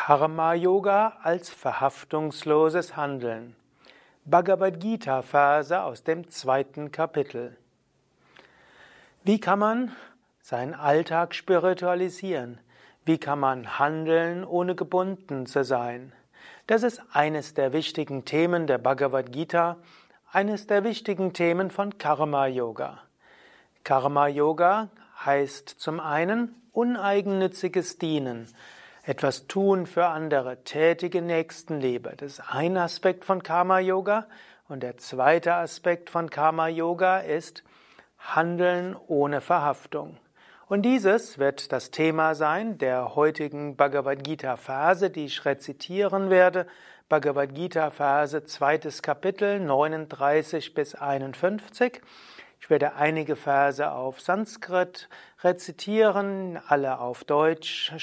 Karma Yoga als verhaftungsloses Handeln. Bhagavad Gita Verse aus dem zweiten Kapitel. Wie kann man seinen Alltag spiritualisieren? Wie kann man handeln, ohne gebunden zu sein? Das ist eines der wichtigen Themen der Bhagavad Gita, eines der wichtigen Themen von Karma Yoga. Karma Yoga heißt zum einen uneigennütziges Dienen, etwas tun für andere, tätige Nächstenliebe. Das ist ein Aspekt von Karma Yoga. Und der zweite Aspekt von Karma Yoga ist Handeln ohne Verhaftung. Und dieses wird das Thema sein der heutigen Bhagavad Gita Verse, die ich rezitieren werde. Bhagavad Gita Verse, zweites Kapitel, 39 bis 51. Ich werde einige Verse auf Sanskrit rezitieren, alle auf Deutsch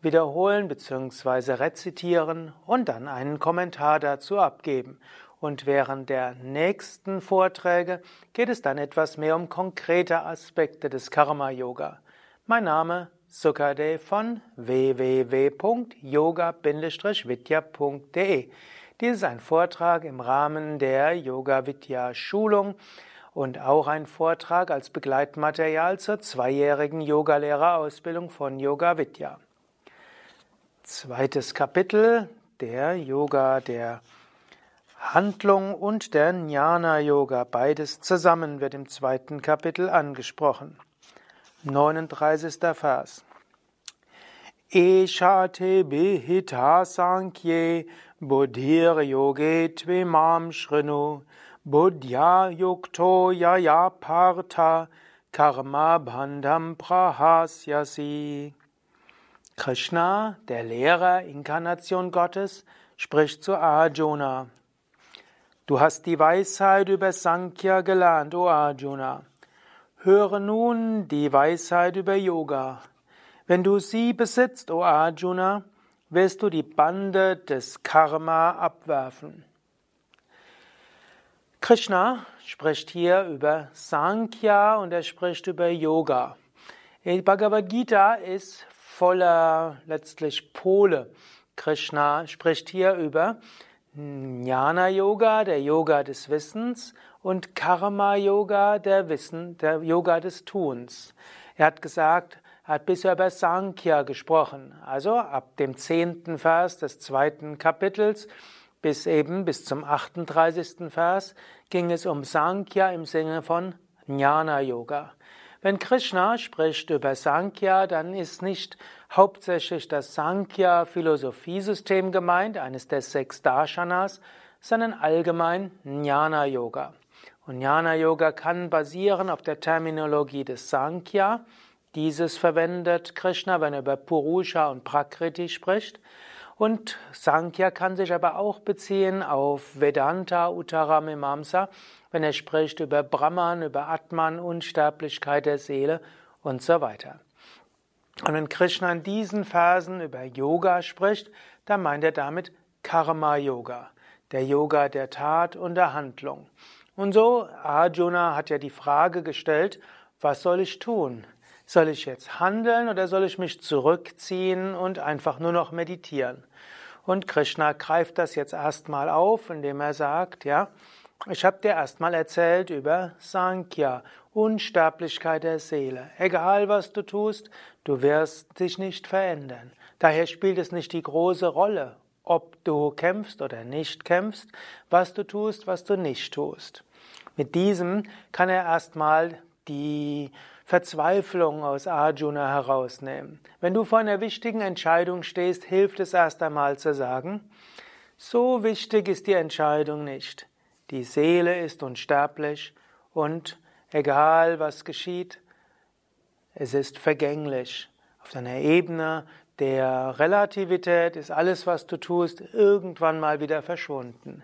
wiederholen bzw. rezitieren und dann einen Kommentar dazu abgeben. Und während der nächsten Vorträge geht es dann etwas mehr um konkrete Aspekte des Karma Yoga. Mein Name Sukadev von www.yoga-vidya.de. Dies ist ein Vortrag im Rahmen der Yoga Vidya Schulung und auch ein Vortrag als Begleitmaterial zur zweijährigen Yogalehrerausbildung von Yoga Vidya. Zweites Kapitel der Yoga der Handlung und der Jnana Yoga. Beides zusammen wird im zweiten Kapitel angesprochen. 39. Vers. Eshate bihita sankhye buddhir yoge tvimam shrinu buddhya yukto yaya partha karma bandham prahasyasi. Krishna, der Lehrer, Inkarnation Gottes, spricht zu Arjuna. Du hast die Weisheit über Sankhya gelernt, o Arjuna. Höre nun die Weisheit über Yoga. Wenn du sie besitzt, o Arjuna, wirst du die Bande des Karma abwerfen. Krishna spricht hier über Sankhya und er spricht über Yoga. Die Bhagavad Gita ist voller letztlich Pole. Krishna spricht hier über Jnana Yoga, der Yoga des Wissens, und Karma Yoga, der Wissen, der Yoga des Tuns. Er hat gesagt, er hat bisher über Sankhya gesprochen, also ab dem zehnten Vers des zweiten Kapitels bis eben bis zum 38. Vers ging es um Sankhya im Sinne von Jnana Yoga. Wenn Krishna spricht über Sankhya, dann ist nicht hauptsächlich das Sankhya-Philosophiesystem gemeint, eines der sechs Darshanas, sondern allgemein Jnana Yoga. Und Jnana Yoga kann basieren auf der Terminologie des Sankhya. Dieses verwendet Krishna, wenn er über Purusha und Prakriti spricht. Und Sankhya kann sich aber auch beziehen auf Vedanta, Uttaramimamsa, wenn er spricht über Brahman, über Atman, Unsterblichkeit der Seele und so weiter. Und wenn Krishna in diesen Versen über Yoga spricht, dann meint er damit Karma Yoga, der Yoga der Tat und der Handlung. Und so, Arjuna hat ja die Frage gestellt, was soll ich tun? Soll ich jetzt handeln oder soll ich mich zurückziehen und einfach nur noch meditieren? Und Krishna greift das jetzt erstmal auf, indem er sagt, ja, ich habe dir erstmal erzählt über Sankhya, Unsterblichkeit der Seele. Egal was du tust, du wirst dich nicht verändern. Daher spielt es nicht die große Rolle, ob du kämpfst oder nicht kämpfst, was du tust, was du nicht tust. Mit diesem kann er erstmal die Verzweiflung aus Arjuna herausnehmen. Wenn du vor einer wichtigen Entscheidung stehst, hilft es erst einmal zu sagen, so wichtig ist die Entscheidung nicht. Die Seele ist unsterblich und egal was geschieht, es ist vergänglich. Auf deiner Ebene der Relativität ist alles, was du tust, irgendwann mal wieder verschwunden.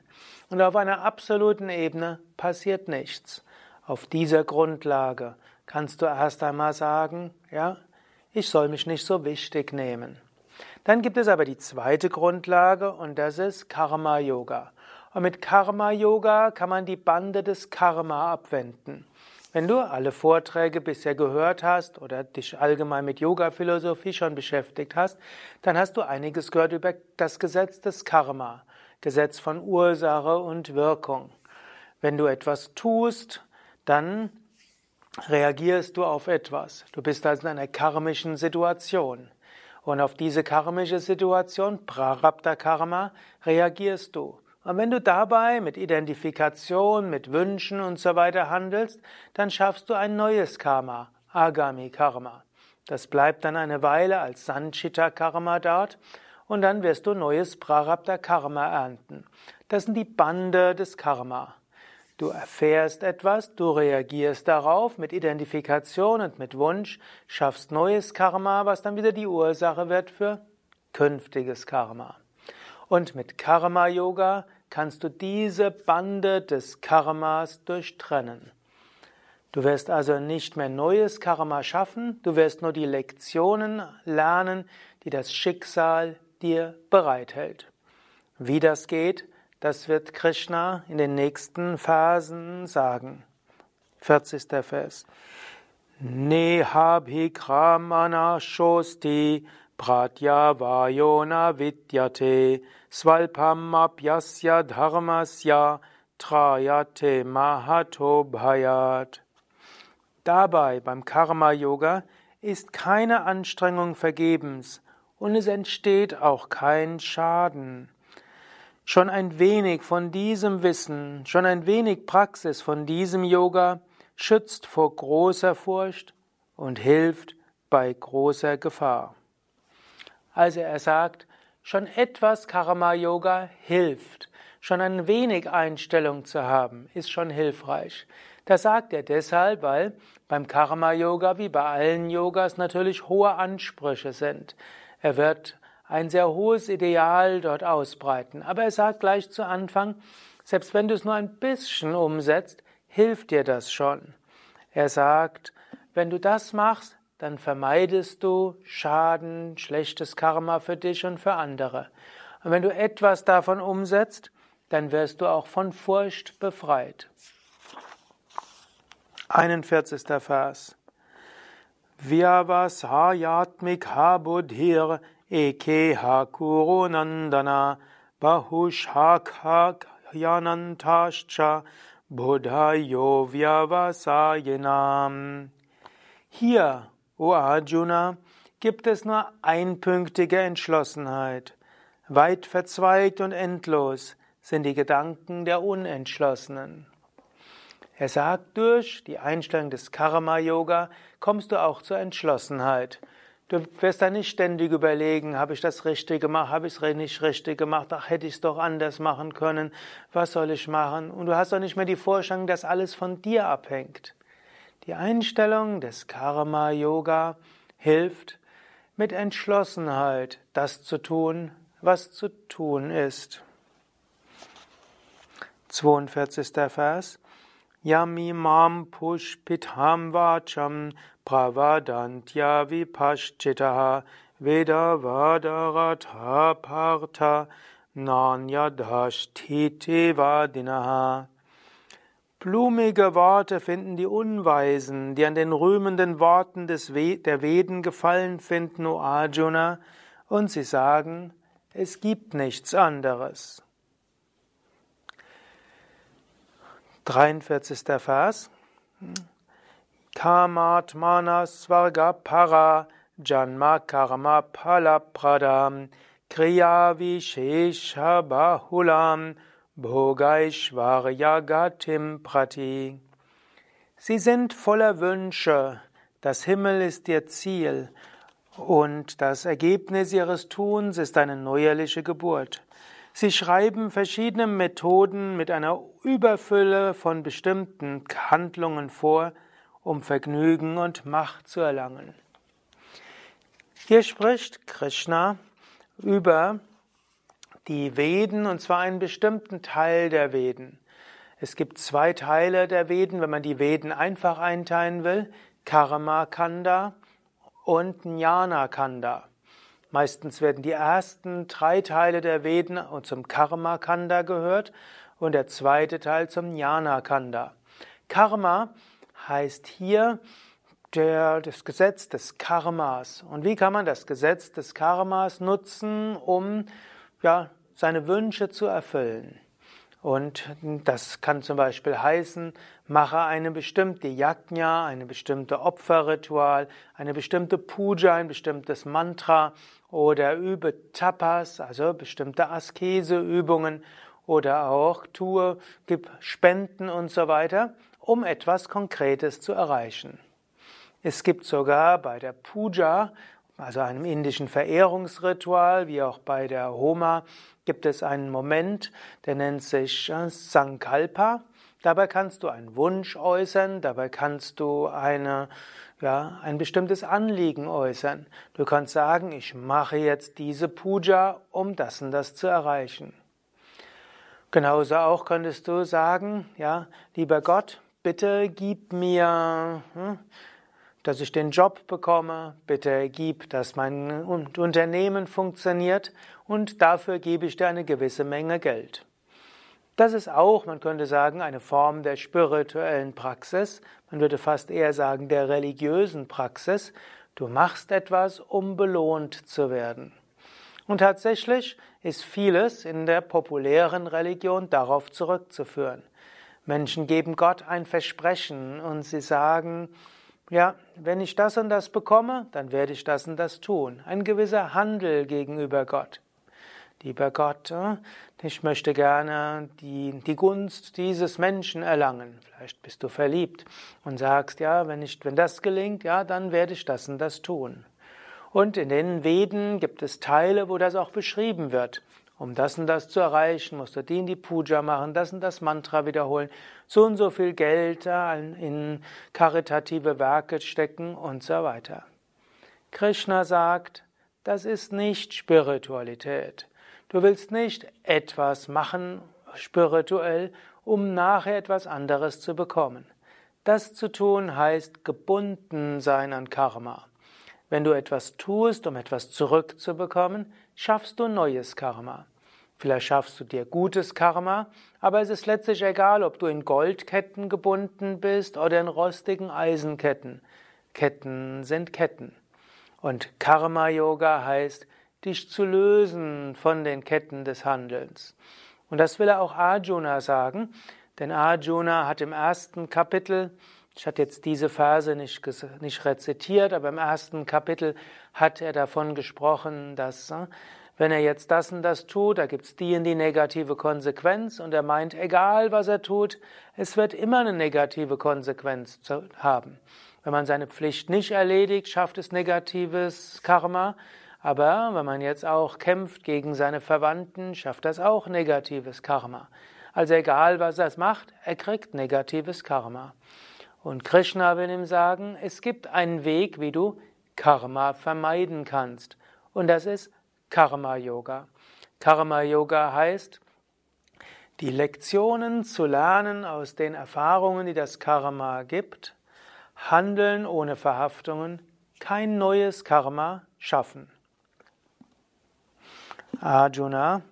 Und auf einer absoluten Ebene passiert nichts. Auf dieser Grundlage kannst du erst einmal sagen, ja, ich soll mich nicht so wichtig nehmen. Dann gibt es aber die zweite Grundlage und das ist Karma Yoga. Und mit Karma Yoga kann man die Bande des Karma abwenden. Wenn du alle Vorträge bisher gehört hast oder dich allgemein mit Yoga-Philosophie schon beschäftigt hast, dann hast du einiges gehört über das Gesetz des Karma, Gesetz von Ursache und Wirkung. Wenn du etwas tust, dann reagierst du auf etwas. Du bist also in einer karmischen Situation. Und auf diese karmische Situation, Prarabdha Karma, reagierst du. Und wenn du dabei mit Identifikation, mit Wünschen und so weiter handelst, dann schaffst du ein neues Karma, Agami Karma. Das bleibt dann eine Weile als Sanchita Karma dort und dann wirst du neues Prarabdha Karma ernten. Das sind die Bande des Karma. Du erfährst etwas, du reagierst darauf mit Identifikation und mit Wunsch, schaffst neues Karma, was dann wieder die Ursache wird für künftiges Karma. Und mit Karma Yoga kannst du diese Bande des Karmas durchtrennen. Du wirst also nicht mehr neues Karma schaffen, du wirst nur die Lektionen lernen, die das Schicksal dir bereithält. Wie das geht, das wird Krishna in den nächsten Phasen sagen. 40. Vers. Nehabhikramana shosti pratya vayona vidyate svalpam apyasya dharmasya trayate mahato bhayat. Dabei beim Karma Yoga ist keine Anstrengung vergebens und es entsteht auch kein Schaden. Schon ein wenig von diesem Wissen, schon ein wenig Praxis von diesem Yoga schützt vor großer Furcht und hilft bei großer Gefahr. Also er sagt, schon etwas Karma Yoga hilft, schon ein wenig Einstellung zu haben, ist schon hilfreich. Das sagt er deshalb, weil beim Karma Yoga wie bei allen Yogas natürlich hohe Ansprüche sind. Er wird ein sehr hohes Ideal dort ausbreiten. Aber er sagt gleich zu Anfang, selbst wenn du es nur ein bisschen umsetzt, hilft dir das schon. Er sagt, wenn du das machst, dann vermeidest du Schaden, schlechtes Karma für dich und für andere. Und wenn du etwas davon umsetzt, dann wirst du auch von Furcht befreit. 41. Vers. Vyavasayatmikha buddhir eke hakuro nandana bahushakyanantascha buddhayo vyavasayinam. Hier, o Arjuna, gibt es nur einpünktige Entschlossenheit. Weit verzweigt und endlos sind die Gedanken der Unentschlossenen. Er sagt, durch die Einstellung des Karma-Yoga kommst du auch zur Entschlossenheit. Du wirst da nicht ständig überlegen, habe ich das richtig gemacht, habe ich es nicht richtig gemacht, ach hätte ich es doch anders machen können, was soll ich machen? Und du hast doch nicht mehr die Vorstellung, dass alles von dir abhängt. Die Einstellung des Karma-Yoga hilft, mit Entschlossenheit das zu tun, was zu tun ist. 42. Vers Yamimam pushpitham vacham pravadantya vipaschitaha vedavadarata partha nanyadhashtiti vadinaha. Blumige Worte finden die Unweisen, die an den rühmenden Worten des der Veden gefallen finden, O Arjuna, und sie sagen, es gibt nichts anderes. 43. Vers. Kamatmana Svarga Para Janma Karma Palapradam Kriya Vishesha Bahulam Bhogaishvarya Gatim Prati. Sie sind voller Wünsche. Das Himmel ist ihr Ziel. Und das Ergebnis ihres Tuns ist eine neuerliche Geburt. Sie schreiben verschiedene Methoden mit einer Überfülle von bestimmten Handlungen vor, um Vergnügen und Macht zu erlangen. Hier spricht Krishna über die Veden, und zwar einen bestimmten Teil der Veden. Es gibt zwei Teile der Veden, wenn man die Veden einfach einteilen will, Karma Kanda und Jnana Kanda. Meistens werden die ersten drei Teile der Veden zum Karma Kanda gehört und der zweite Teil zum Jnana Kanda. Karma heißt hier der, das Gesetz des Karmas. Und wie kann man das Gesetz des Karmas nutzen, um ja, seine Wünsche zu erfüllen? Und das kann zum Beispiel heißen, mache eine bestimmte Yajna, eine bestimmte Opferritual, eine bestimmte Puja, ein bestimmtes Mantra oder übe Tapas, also bestimmte Askeseübungen oder auch tue, gib Spenden und so weiter, um etwas Konkretes zu erreichen. Es gibt sogar bei der Puja, also einem indischen Verehrungsritual, wie auch bei der Homa, gibt es einen Moment, der nennt sich äh, Sankalpa. Dabei kannst du einen Wunsch äußern, dabei kannst du eine, ja, ein bestimmtes Anliegen äußern. Du kannst sagen, ich mache jetzt diese Puja, um das und das zu erreichen. Genauso auch könntest du sagen, ja, lieber Gott, bitte gib mir hm, dass ich den Job bekomme, bitte gib, dass mein Unternehmen funktioniert und dafür gebe ich dir eine gewisse Menge Geld. Das ist auch, man könnte sagen, eine Form der spirituellen Praxis, man würde fast eher sagen der religiösen Praxis. Du machst etwas, um belohnt zu werden. Und tatsächlich ist vieles in der populären Religion darauf zurückzuführen. Menschen geben Gott ein Versprechen und sie sagen, ja, wenn ich das und das bekomme, dann werde ich das und das tun. Ein gewisser Handel gegenüber Gott. Lieber Gott, äh, ich möchte gerne die, die Gunst dieses Menschen erlangen. Vielleicht bist du verliebt und sagst, ja, wenn, ich, wenn das gelingt, ja, dann werde ich das und das tun. Und in den Veden gibt es Teile, wo das auch beschrieben wird. Um das und das zu erreichen, musst du die in die Puja machen, das und das Mantra wiederholen, so und so viel Geld in karitative Werke stecken und so weiter. Krishna sagt, das ist nicht Spiritualität. Du willst nicht etwas machen spirituell, um nachher etwas anderes zu bekommen. Das zu tun heißt gebunden sein an Karma. Wenn du etwas tust, um etwas zurückzubekommen, schaffst du neues Karma. Vielleicht schaffst du dir gutes Karma, aber es ist letztlich egal, ob du in Goldketten gebunden bist oder in rostigen Eisenketten. Ketten sind Ketten. Und Karma-Yoga heißt, dich zu lösen von den Ketten des Handelns. Und das will er auch Arjuna sagen, denn Arjuna hat im ersten Kapitel ich hatte jetzt diese Verse nicht, nicht rezitiert, aber im ersten Kapitel hat er davon gesprochen, dass äh, wenn er jetzt das und das tut, da gibt es die und die negative Konsequenz und er meint, egal was er tut, es wird immer eine negative Konsequenz haben. Wenn man seine Pflicht nicht erledigt, schafft es negatives Karma, aber wenn man jetzt auch kämpft gegen seine Verwandten, schafft das auch negatives Karma. Also egal was er macht, er kriegt negatives Karma. Und Krishna will ihm sagen, es gibt einen Weg, wie du Karma vermeiden kannst. Und das ist Karma Yoga. Karma Yoga heißt, die Lektionen zu lernen aus den Erfahrungen, die das Karma gibt, handeln ohne Verhaftungen, kein neues Karma schaffen. Arjuna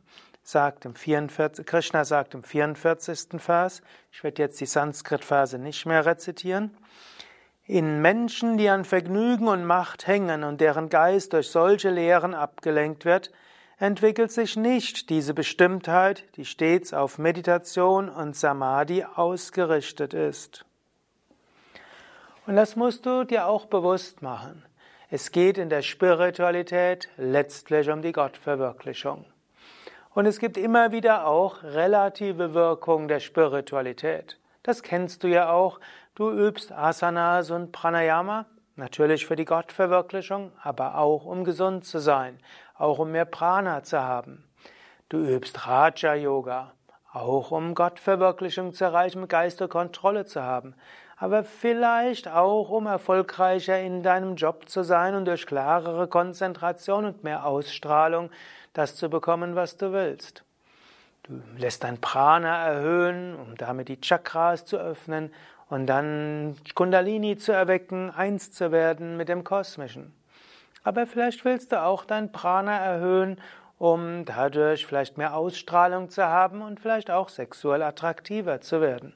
sagt im 44, Krishna sagt im 44. Vers, ich werde jetzt die Sanskrit-Verse nicht mehr rezitieren, in Menschen, die an Vergnügen und Macht hängen und deren Geist durch solche Lehren abgelenkt wird, entwickelt sich nicht diese Bestimmtheit, die stets auf Meditation und Samadhi ausgerichtet ist. Und das musst du dir auch bewusst machen. Es geht in der Spiritualität letztlich um die Gottverwirklichung. Und es gibt immer wieder auch relative Wirkung der Spiritualität. Das kennst du ja auch. Du übst Asanas und Pranayama, natürlich für die Gottverwirklichung, aber auch um gesund zu sein, auch um mehr Prana zu haben. Du übst Raja Yoga, auch um Gottverwirklichung zu erreichen, Geisterkontrolle zu haben, aber vielleicht auch um erfolgreicher in deinem Job zu sein und durch klarere Konzentration und mehr Ausstrahlung das zu bekommen, was du willst. Du lässt dein Prana erhöhen, um damit die Chakras zu öffnen und dann Kundalini zu erwecken, eins zu werden mit dem Kosmischen. Aber vielleicht willst du auch dein Prana erhöhen, um dadurch vielleicht mehr Ausstrahlung zu haben und vielleicht auch sexuell attraktiver zu werden.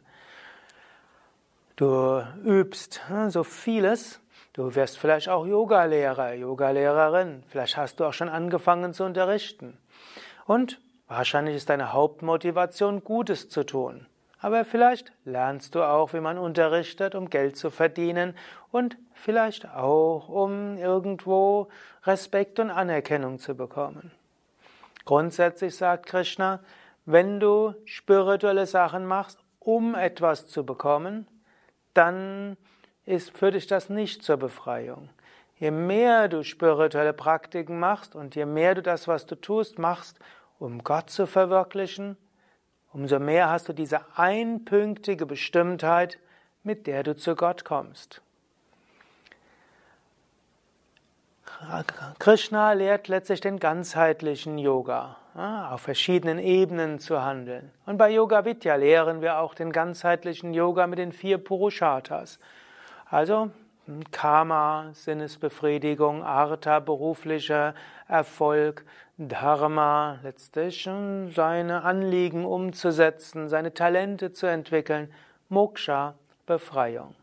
Du übst hm, so vieles. Du wirst vielleicht auch Yogalehrer, Yogalehrerin. Vielleicht hast du auch schon angefangen zu unterrichten. Und wahrscheinlich ist deine Hauptmotivation, Gutes zu tun. Aber vielleicht lernst du auch, wie man unterrichtet, um Geld zu verdienen und vielleicht auch, um irgendwo Respekt und Anerkennung zu bekommen. Grundsätzlich sagt Krishna, wenn du spirituelle Sachen machst, um etwas zu bekommen, dann ist, führt dich das nicht zur Befreiung. Je mehr du spirituelle Praktiken machst und je mehr du das, was du tust, machst, um Gott zu verwirklichen, umso mehr hast du diese einpünktige Bestimmtheit, mit der du zu Gott kommst. Krishna lehrt letztlich den ganzheitlichen Yoga, auf verschiedenen Ebenen zu handeln. Und bei Yoga Vidya lehren wir auch den ganzheitlichen Yoga mit den vier Purusharthas. Also Karma, Sinnesbefriedigung, Artha, beruflicher Erfolg, Dharma, letztlich seine Anliegen umzusetzen, seine Talente zu entwickeln, Moksha, Befreiung.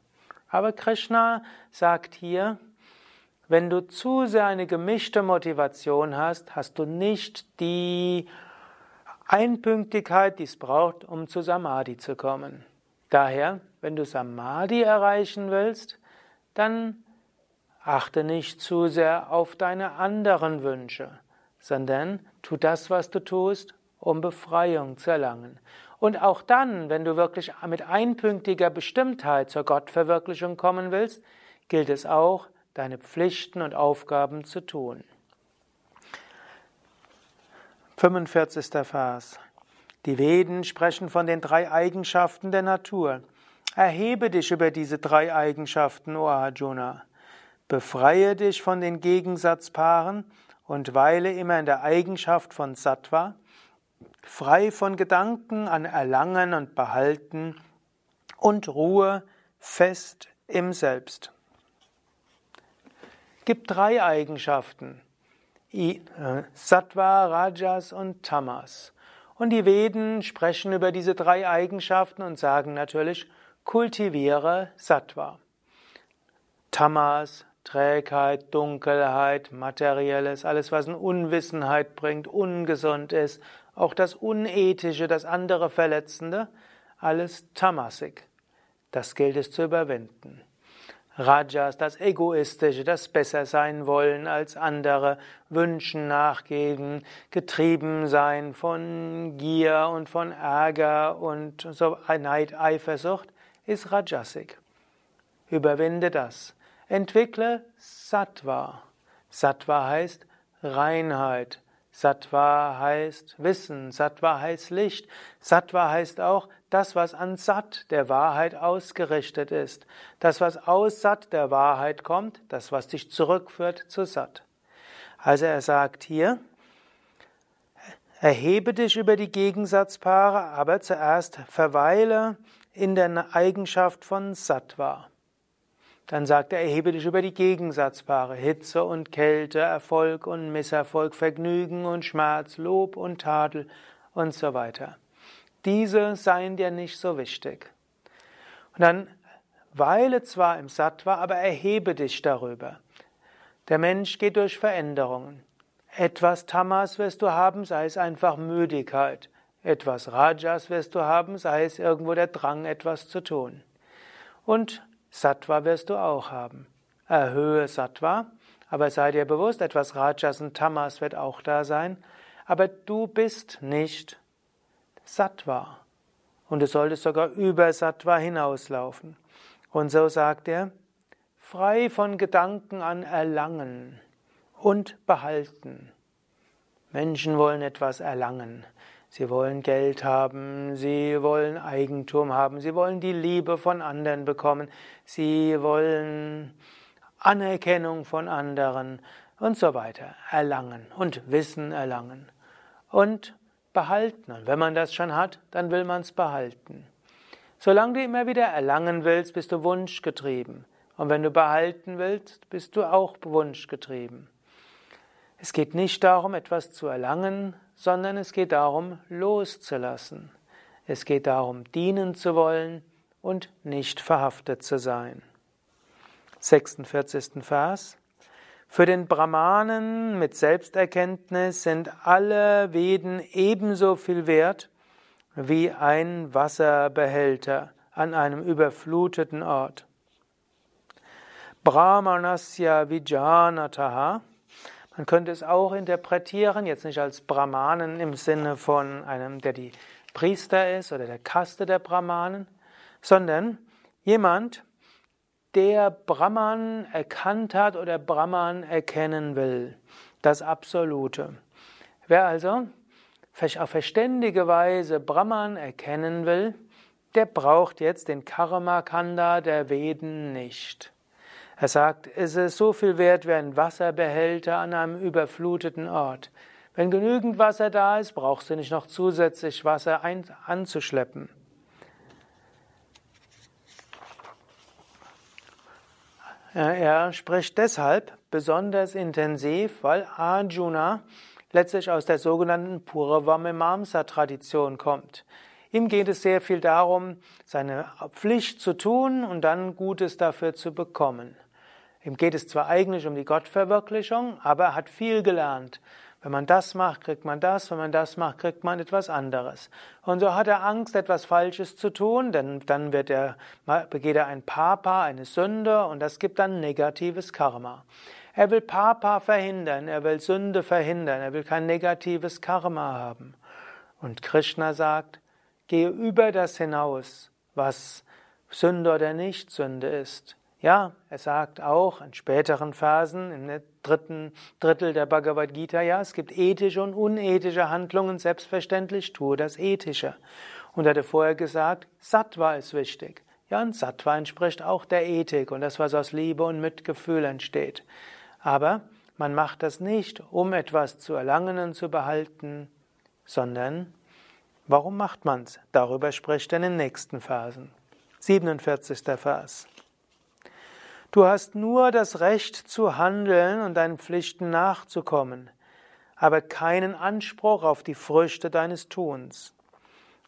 Aber Krishna sagt hier, wenn du zu sehr eine gemischte Motivation hast, hast du nicht die Einpünktigkeit, die es braucht, um zu Samadhi zu kommen. Daher, wenn du Samadhi erreichen willst, dann achte nicht zu sehr auf deine anderen Wünsche, sondern tu das, was du tust, um Befreiung zu erlangen. Und auch dann, wenn du wirklich mit einpünktiger Bestimmtheit zur Gottverwirklichung kommen willst, gilt es auch, deine Pflichten und Aufgaben zu tun. 45. Vers. Die Veden sprechen von den drei Eigenschaften der Natur. Erhebe dich über diese drei Eigenschaften, O Arjuna. Befreie dich von den Gegensatzpaaren und weile immer in der Eigenschaft von Sattva, frei von Gedanken an Erlangen und Behalten und Ruhe fest im Selbst. Gibt drei Eigenschaften. Äh, Sattva, Rajas und Tamas. Und die Veden sprechen über diese drei Eigenschaften und sagen natürlich, kultiviere Sattva. Tamas, Trägheit, Dunkelheit, Materielles, alles, was in Unwissenheit bringt, ungesund ist, auch das Unethische, das andere Verletzende, alles tamasik. Das gilt es zu überwinden. Rajas, das Egoistische, das besser sein wollen als andere, Wünschen nachgeben, getrieben sein von Gier und von Ärger und so Neid, Eifersucht, ist Rajasik. Überwinde das. Entwickle Sattva. Sattva heißt Reinheit. Sattva heißt Wissen. Sattva heißt Licht. Sattva heißt auch das, was an Satt der Wahrheit ausgerichtet ist. Das, was aus Satt der Wahrheit kommt, das, was dich zurückführt zu Satt. Also er sagt hier, erhebe dich über die Gegensatzpaare, aber zuerst verweile in der Eigenschaft von Sattva. Dann sagt er, erhebe dich über die Gegensatzpaare, Hitze und Kälte, Erfolg und Misserfolg, Vergnügen und Schmerz, Lob und Tadel und so weiter. Diese seien dir nicht so wichtig. Und dann weile zwar im Sattva, aber erhebe dich darüber. Der Mensch geht durch Veränderungen. Etwas Tamas wirst du haben, sei es einfach Müdigkeit. Etwas Rajas wirst du haben, sei es irgendwo der Drang, etwas zu tun. Und Sattva wirst du auch haben. Erhöhe Sattva, aber sei dir bewusst, etwas Rajas und Tamas wird auch da sein, aber du bist nicht Sattva. Und du solltest sogar über Sattva hinauslaufen. Und so sagt er, frei von Gedanken an Erlangen und Behalten. Menschen wollen etwas erlangen. Sie wollen Geld haben, sie wollen Eigentum haben, sie wollen die Liebe von anderen bekommen, sie wollen Anerkennung von anderen und so weiter erlangen und Wissen erlangen und behalten. Und wenn man das schon hat, dann will man es behalten. Solange du immer wieder erlangen willst, bist du wunschgetrieben. Und wenn du behalten willst, bist du auch wunschgetrieben. Es geht nicht darum, etwas zu erlangen, sondern es geht darum, loszulassen. Es geht darum, dienen zu wollen und nicht verhaftet zu sein. 46. Vers. Für den Brahmanen mit Selbsterkenntnis sind alle Veden ebenso viel wert wie ein Wasserbehälter an einem überfluteten Ort. Brahmanasya Vijanataha. Man könnte es auch interpretieren, jetzt nicht als Brahmanen im Sinne von einem, der die Priester ist oder der Kaste der Brahmanen, sondern jemand, der Brahman erkannt hat oder Brahman erkennen will, das Absolute. Wer also auf verständige Weise Brahman erkennen will, der braucht jetzt den Karma-Kanda der Veden nicht. Er sagt, es ist so viel wert wie ein Wasserbehälter an einem überfluteten Ort. Wenn genügend Wasser da ist, brauchst du nicht noch zusätzlich Wasser anzuschleppen. Er spricht deshalb besonders intensiv, weil Arjuna letztlich aus der sogenannten Purva-Mimamsa-Tradition kommt. Ihm geht es sehr viel darum, seine Pflicht zu tun und dann Gutes dafür zu bekommen. Ihm geht es zwar eigentlich um die Gottverwirklichung, aber er hat viel gelernt. Wenn man das macht, kriegt man das, wenn man das macht, kriegt man etwas anderes. Und so hat er Angst, etwas Falsches zu tun, denn dann wird er, begeht er ein Papa, eine Sünde und das gibt dann negatives Karma. Er will Papa verhindern, er will Sünde verhindern, er will kein negatives Karma haben. Und Krishna sagt, gehe über das hinaus, was Sünde oder nicht Sünde ist. Ja, er sagt auch in späteren Phasen, im dritten Drittel der Bhagavad Gita, ja, es gibt ethische und unethische Handlungen, selbstverständlich tue das Ethische. Und er hatte vorher gesagt, Sattva ist wichtig. Ja, und Sattva entspricht auch der Ethik und das, was aus Liebe und Mitgefühl entsteht. Aber man macht das nicht, um etwas zu erlangen und zu behalten, sondern warum macht man's? Darüber spricht er in den nächsten Phasen. 47. Vers. Du hast nur das Recht zu handeln und deinen Pflichten nachzukommen, aber keinen Anspruch auf die Früchte deines Tuns.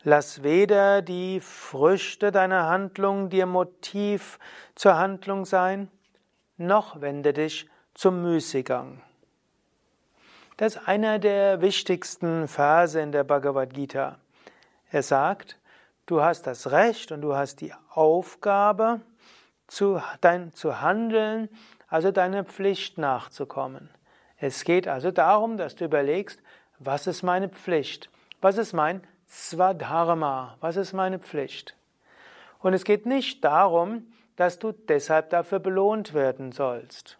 Lass weder die Früchte deiner Handlung dir Motiv zur Handlung sein, noch wende dich zum Müßiggang. Das ist einer der wichtigsten Verse in der Bhagavad Gita. Er sagt, du hast das Recht und du hast die Aufgabe, zu, dein, zu handeln, also deiner Pflicht nachzukommen. Es geht also darum, dass du überlegst, was ist meine Pflicht? Was ist mein Swadharma? Was ist meine Pflicht? Und es geht nicht darum, dass du deshalb dafür belohnt werden sollst.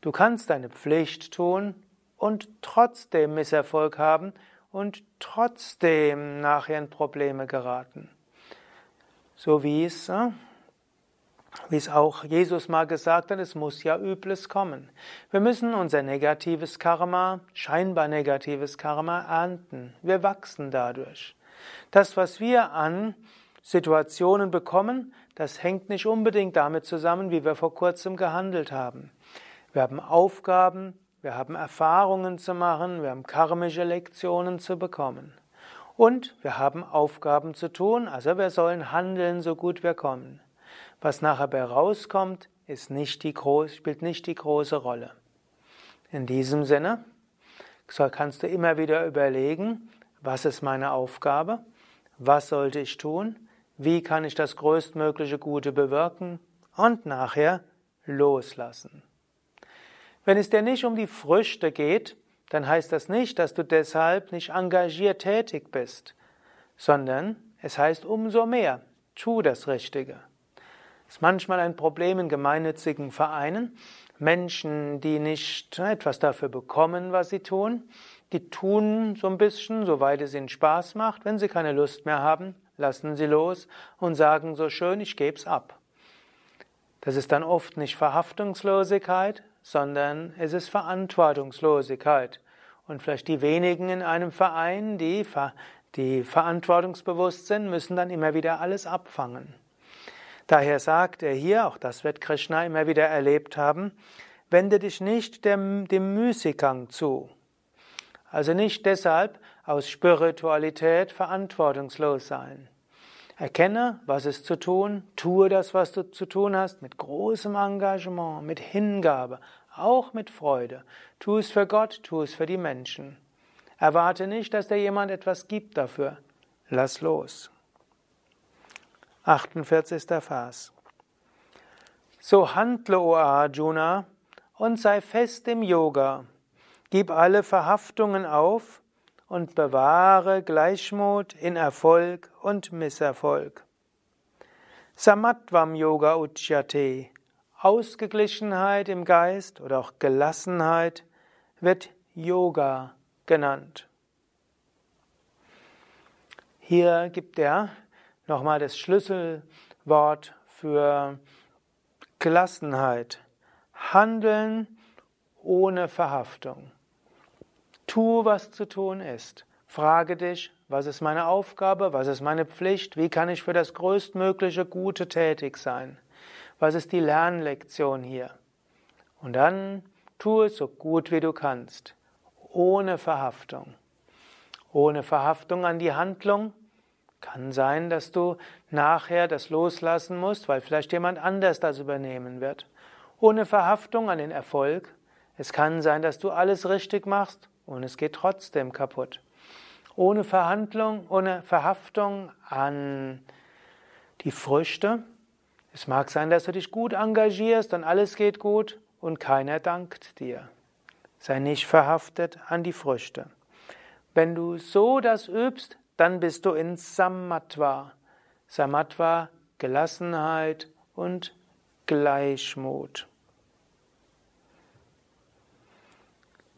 Du kannst deine Pflicht tun und trotzdem Misserfolg haben und trotzdem nachher in Probleme geraten. So wie es äh, wie es auch Jesus mal gesagt hat, es muss ja Übles kommen. Wir müssen unser negatives Karma, scheinbar negatives Karma ernten. Wir wachsen dadurch. Das, was wir an Situationen bekommen, das hängt nicht unbedingt damit zusammen, wie wir vor kurzem gehandelt haben. Wir haben Aufgaben, wir haben Erfahrungen zu machen, wir haben karmische Lektionen zu bekommen. Und wir haben Aufgaben zu tun, also wir sollen handeln, so gut wir kommen. Was nachher bei rauskommt, ist nicht die groß, spielt nicht die große Rolle. In diesem Sinne kannst du immer wieder überlegen, was ist meine Aufgabe, was sollte ich tun, wie kann ich das größtmögliche Gute bewirken und nachher loslassen. Wenn es dir nicht um die Früchte geht, dann heißt das nicht, dass du deshalb nicht engagiert tätig bist, sondern es heißt umso mehr, tu das Richtige. Ist manchmal ein Problem in gemeinnützigen Vereinen. Menschen, die nicht etwas dafür bekommen, was sie tun, die tun so ein bisschen, soweit es ihnen Spaß macht. Wenn sie keine Lust mehr haben, lassen sie los und sagen so schön, ich gebe es ab. Das ist dann oft nicht Verhaftungslosigkeit, sondern es ist Verantwortungslosigkeit. Und vielleicht die wenigen in einem Verein, die, die verantwortungsbewusst sind, müssen dann immer wieder alles abfangen. Daher sagt er hier, auch das wird Krishna immer wieder erlebt haben, wende dich nicht dem, dem Müßiggang zu. Also nicht deshalb aus Spiritualität verantwortungslos sein. Erkenne, was ist zu tun, tue das, was du zu tun hast, mit großem Engagement, mit Hingabe, auch mit Freude. Tu es für Gott, tu es für die Menschen. Erwarte nicht, dass dir jemand etwas gibt dafür. Lass los. 48. Vers. So handle, o Arjuna, und sei fest im Yoga. Gib alle Verhaftungen auf und bewahre Gleichmut in Erfolg und Misserfolg. Samatvam Yoga Uchyate, Ausgeglichenheit im Geist oder auch Gelassenheit wird Yoga genannt. Hier gibt er nochmal das Schlüsselwort für Gelassenheit. Handeln ohne Verhaftung. Tu, was zu tun ist. Frage dich, was ist meine Aufgabe, was ist meine Pflicht, wie kann ich für das größtmögliche Gute tätig sein? Was ist die Lernlektion hier? Und dann tu es so gut wie du kannst, ohne Verhaftung. Ohne Verhaftung an die Handlung. Kann sein, dass du nachher das loslassen musst, weil vielleicht jemand anders das übernehmen wird. Ohne Verhaftung an den Erfolg. Es kann sein, dass du alles richtig machst und es geht trotzdem kaputt. Ohne Verhandlung, ohne Verhaftung an die Früchte. Es mag sein, dass du dich gut engagierst und alles geht gut und keiner dankt dir. Sei nicht verhaftet an die Früchte. Wenn du so das übst, dann bist du in Samatva. Samatva, Gelassenheit und Gleichmut.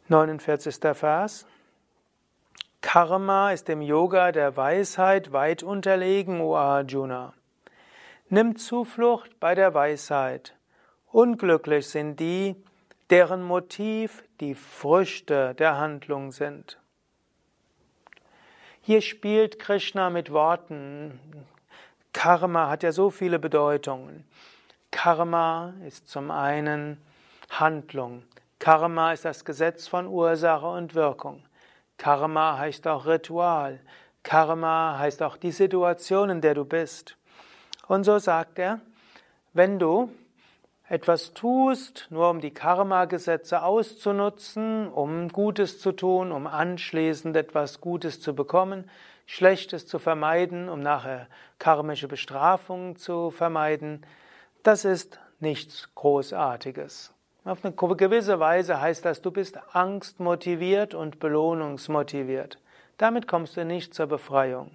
49. Vers. Karma ist dem Yoga der Weisheit weit unterlegen, O Arjuna. Nimm Zuflucht bei der Weisheit. Unglücklich sind die, deren Motiv die Früchte der Handlung sind. Hier spielt Krishna mit Worten. Karma hat ja so viele Bedeutungen. Karma ist zum einen Handlung. Karma ist das Gesetz von Ursache und Wirkung. Karma heißt auch Ritual. Karma heißt auch die Situation, in der du bist. Und so sagt er, wenn du etwas tust, nur um die Karma-Gesetze auszunutzen, um Gutes zu tun, um anschließend etwas Gutes zu bekommen, Schlechtes zu vermeiden, um nachher karmische Bestrafungen zu vermeiden, das ist nichts Großartiges. Auf eine gewisse Weise heißt das, du bist angstmotiviert und belohnungsmotiviert. Damit kommst du nicht zur Befreiung.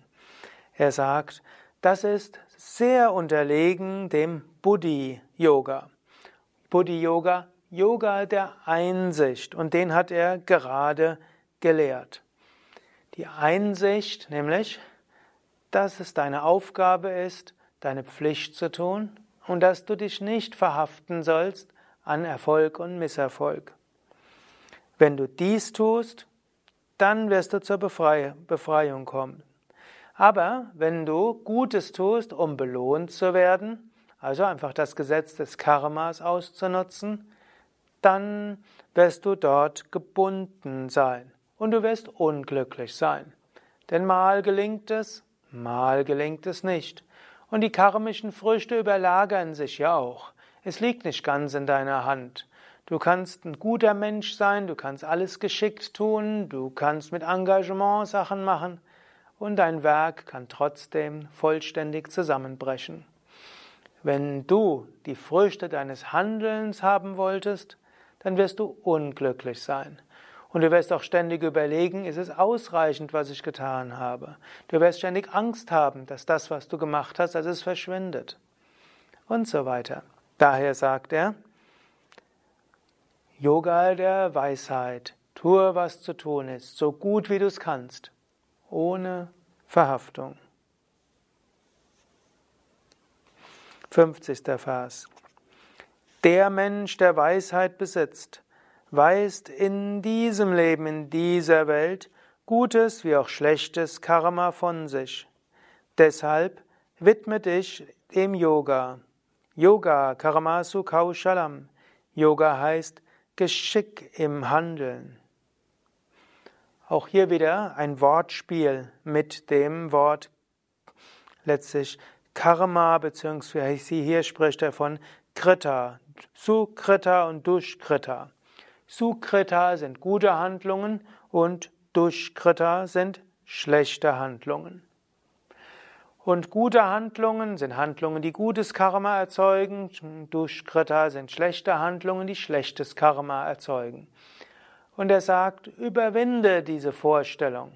Er sagt, das ist sehr unterlegen dem Buddhi-Yoga. Buddhi-Yoga, Yoga der Einsicht, und den hat er gerade gelehrt. Die Einsicht, nämlich, dass es deine Aufgabe ist, deine Pflicht zu tun und dass du dich nicht verhaften sollst an Erfolg und Misserfolg. Wenn du dies tust, dann wirst du zur Befreiung kommen. Aber wenn du Gutes tust, um belohnt zu werden, also einfach das Gesetz des Karmas auszunutzen, dann wirst du dort gebunden sein und du wirst unglücklich sein. Denn mal gelingt es, mal gelingt es nicht. Und die karmischen Früchte überlagern sich ja auch. Es liegt nicht ganz in deiner Hand. Du kannst ein guter Mensch sein, du kannst alles geschickt tun, du kannst mit Engagement Sachen machen und dein Werk kann trotzdem vollständig zusammenbrechen. Wenn du die Früchte deines Handelns haben wolltest, dann wirst du unglücklich sein. Und du wirst auch ständig überlegen, ist es ausreichend, was ich getan habe? Du wirst ständig Angst haben, dass das, was du gemacht hast, dass es verschwindet. Und so weiter. Daher sagt er, Yoga der Weisheit, tue, was zu tun ist, so gut wie du es kannst, ohne Verhaftung. 50. Vers. Der Mensch, der Weisheit besitzt, weist in diesem Leben, in dieser Welt, Gutes wie auch Schlechtes Karma von sich. Deshalb widme dich dem Yoga. Yoga Karamasu Kaushalam. Yoga heißt Geschick im Handeln. Auch hier wieder ein Wortspiel mit dem Wort letztlich Karma, beziehungsweise hier spricht er von Krita, Sukrita und Dushkrita. Sukrita sind gute Handlungen und Dushkrita sind schlechte Handlungen. Und gute Handlungen sind Handlungen, die gutes Karma erzeugen. Dushkrita sind schlechte Handlungen, die schlechtes Karma erzeugen. Und er sagt, überwinde diese Vorstellung.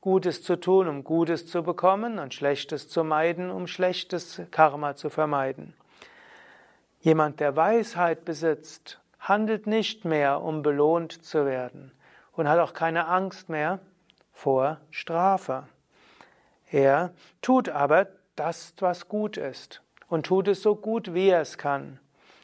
Gutes zu tun, um Gutes zu bekommen und Schlechtes zu meiden, um schlechtes Karma zu vermeiden. Jemand, der Weisheit besitzt, handelt nicht mehr, um belohnt zu werden und hat auch keine Angst mehr vor Strafe. Er tut aber das, was gut ist und tut es so gut, wie er es kann.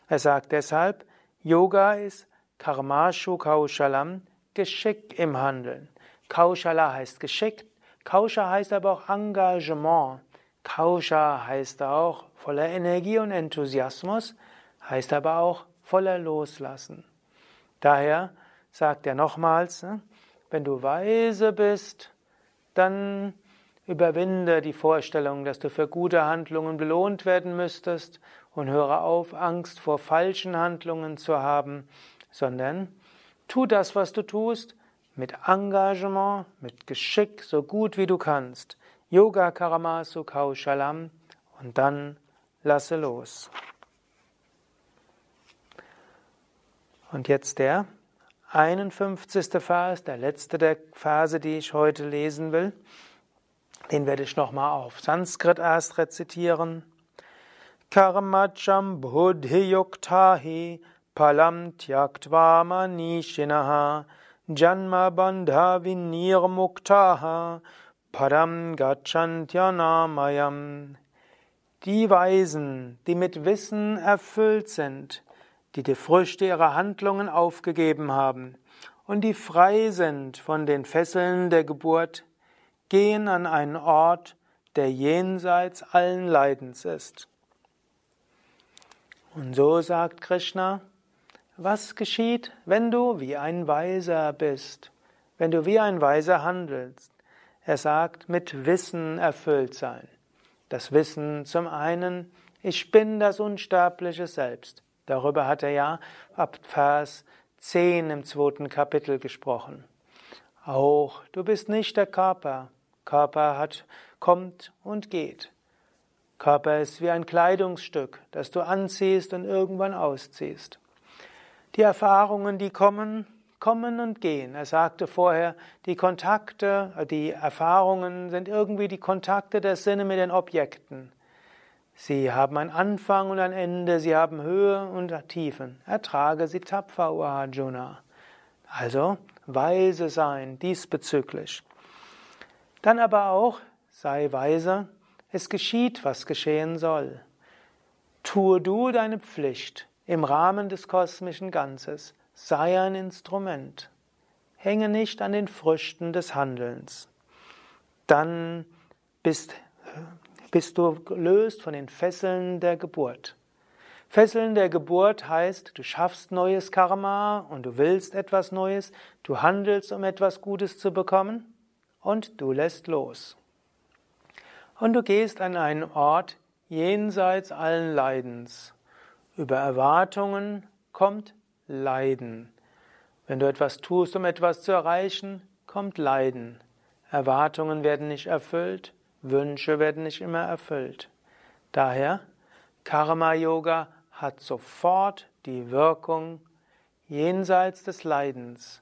Er sagt deshalb, Yoga ist Karmashu Kaushalam, Geschick im Handeln. Kaushala heißt geschickt, Kausha heißt aber auch Engagement. Kausha heißt auch voller Energie und Enthusiasmus, heißt aber auch voller Loslassen. Daher sagt er nochmals, ne, wenn du weise bist, dann überwinde die Vorstellung, dass du für gute Handlungen belohnt werden müsstest und höre auf, Angst vor falschen Handlungen zu haben, sondern tu das, was du tust, mit Engagement, mit Geschick, so gut wie du kannst. Yoga Karamasu Kaushalam und dann lasse los. Und jetzt der 51. Vers, der letzte der Verse, die ich heute lesen will. Den werde ich nochmal auf Sanskrit erst rezitieren. Karmacham buddhi yuktahi palam tyaktva manishinaha Janma Bandha Vinirmuktaha Param Gacchantyanayam. Die Weisen, die mit Wissen erfüllt sind, die die Früchte ihrer Handlungen aufgegeben haben und die frei sind von den Fesseln der Geburt, gehen an einen Ort, der jenseits allen Leidens ist. Und so sagt Krishna, was geschieht, wenn du wie ein Weiser bist, wenn du wie ein Weiser handelst? Er sagt, mit Wissen erfüllt sein. Das Wissen zum einen, ich bin das unsterbliche Selbst. Darüber hat er ja ab Vers 10 im zweiten Kapitel gesprochen. Auch du bist nicht der Körper. Körper hat, kommt und geht. Körper ist wie ein Kleidungsstück, das du anziehst und irgendwann ausziehst. Die Erfahrungen, die kommen, kommen und gehen. Er sagte vorher, die Kontakte, die Erfahrungen sind irgendwie die Kontakte der Sinne mit den Objekten. Sie haben einen Anfang und ein Ende, sie haben Höhe und Tiefen. Ertrage sie tapfer, O Arjuna. Also weise sein diesbezüglich. Dann aber auch sei weise, es geschieht, was geschehen soll. Tue du deine Pflicht im Rahmen des kosmischen Ganzes. Sei ein Instrument. Hänge nicht an den Früchten des Handelns. Dann bist, bist du gelöst von den Fesseln der Geburt. Fesseln der Geburt heißt, du schaffst neues Karma und du willst etwas Neues, du handelst, um etwas Gutes zu bekommen und du lässt los. Und du gehst an einen Ort jenseits allen Leidens. Über Erwartungen kommt Leiden. Wenn du etwas tust, um etwas zu erreichen, kommt Leiden. Erwartungen werden nicht erfüllt, Wünsche werden nicht immer erfüllt. Daher, Karma Yoga hat sofort die Wirkung, jenseits des Leidens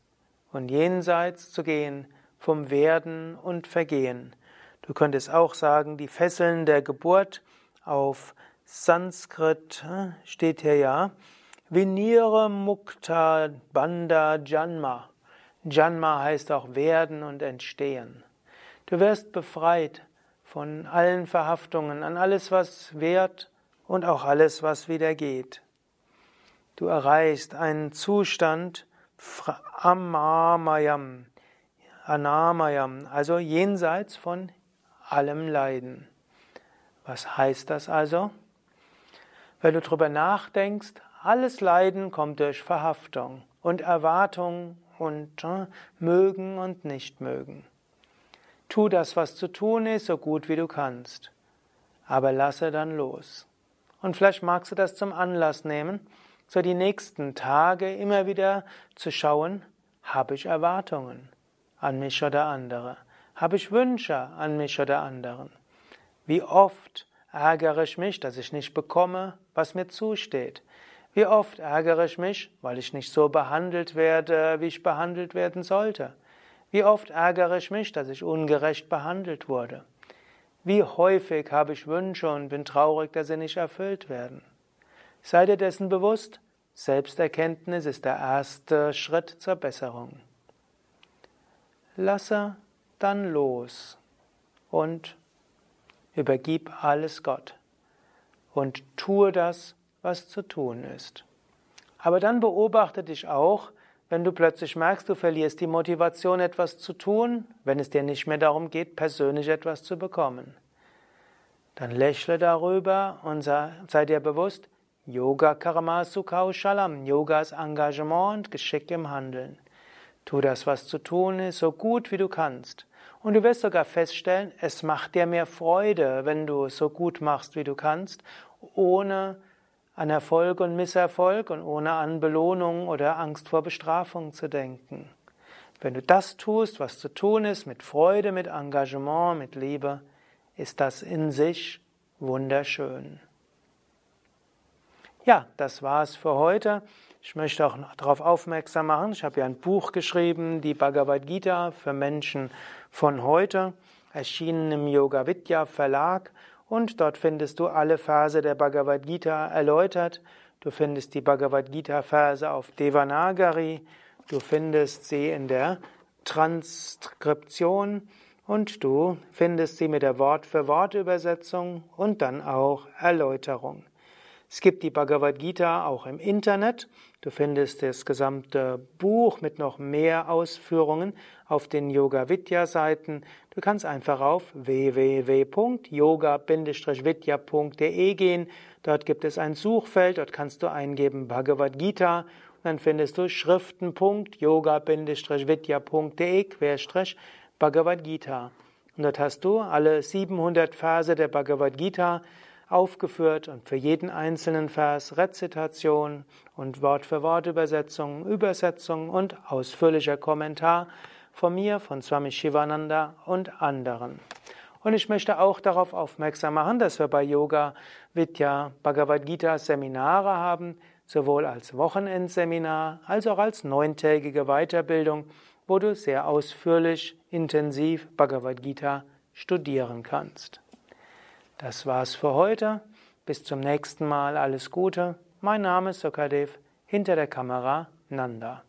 und jenseits zu gehen vom Werden und Vergehen. Du könntest auch sagen, die Fesseln der Geburt auf Sanskrit steht hier ja Vinira Mukta Banda Janma. Janma heißt auch werden und entstehen. Du wirst befreit von allen Verhaftungen, an alles, was wert und auch alles, was wieder geht. Du erreichst einen Zustand Amamayam, Anamayam, also jenseits von allem Leiden. Was heißt das also? Wenn du darüber nachdenkst, alles Leiden kommt durch Verhaftung und Erwartung und äh, mögen und nicht mögen. Tu das, was zu tun ist, so gut wie du kannst. aber lasse dann los. Und vielleicht magst du das zum Anlass nehmen, so die nächsten Tage immer wieder zu schauen, habe ich Erwartungen an mich oder andere? Habe ich Wünsche an mich oder anderen? Wie oft ärgere ich mich, dass ich nicht bekomme, was mir zusteht? Wie oft ärgere ich mich, weil ich nicht so behandelt werde, wie ich behandelt werden sollte? Wie oft ärgere ich mich, dass ich ungerecht behandelt wurde? Wie häufig habe ich Wünsche und bin traurig, dass sie nicht erfüllt werden? Sei dir dessen bewusst, Selbsterkenntnis ist der erste Schritt zur Besserung. Lasse dann los und übergib alles Gott und tue das, was zu tun ist. Aber dann beobachte dich auch, wenn du plötzlich merkst, du verlierst die Motivation, etwas zu tun, wenn es dir nicht mehr darum geht, persönlich etwas zu bekommen. Dann lächle darüber und sei dir bewusst, Yoga Karma Sukha Shalam, Yoga ist Engagement und Geschick im Handeln. Tu das, was zu tun ist, so gut wie du kannst. Und du wirst sogar feststellen, es macht dir mehr Freude, wenn du es so gut machst, wie du kannst, ohne an Erfolg und Misserfolg und ohne an Belohnung oder Angst vor Bestrafung zu denken. Wenn du das tust, was zu tun ist, mit Freude, mit Engagement, mit Liebe, ist das in sich wunderschön. Ja, das war's für heute. Ich möchte auch darauf aufmerksam machen, ich habe ja ein Buch geschrieben, die Bhagavad Gita für Menschen von heute, erschienen im Yoga Vidya Verlag und dort findest du alle Verse der Bhagavad Gita erläutert. Du findest die Bhagavad Gita Verse auf Devanagari, du findest sie in der Transkription und du findest sie mit der Wort-für-Wort-Übersetzung und dann auch Erläuterung. Es gibt die Bhagavad Gita auch im Internet. Du findest das gesamte Buch mit noch mehr Ausführungen auf den Yoga Vidya Seiten. Du kannst einfach auf www.yoga-vidya.de gehen. Dort gibt es ein Suchfeld, dort kannst du eingeben Bhagavad Gita und dann findest du schriften.yoga-vidya.de Bhagavad Gita. Und dort hast du alle 700 Verse der Bhagavad Gita aufgeführt und für jeden einzelnen Vers Rezitation und Wort für Wort Übersetzung, Übersetzung und ausführlicher Kommentar von mir, von Swami Shivananda und anderen. Und ich möchte auch darauf aufmerksam machen, dass wir bei Yoga Vidya Bhagavad Gita Seminare haben, sowohl als Wochenendseminar als auch als neuntägige Weiterbildung, wo du sehr ausführlich, intensiv Bhagavad Gita studieren kannst. Das war's für heute. Bis zum nächsten Mal. Alles Gute. Mein Name ist Sukadev. Hinter der Kamera Nanda.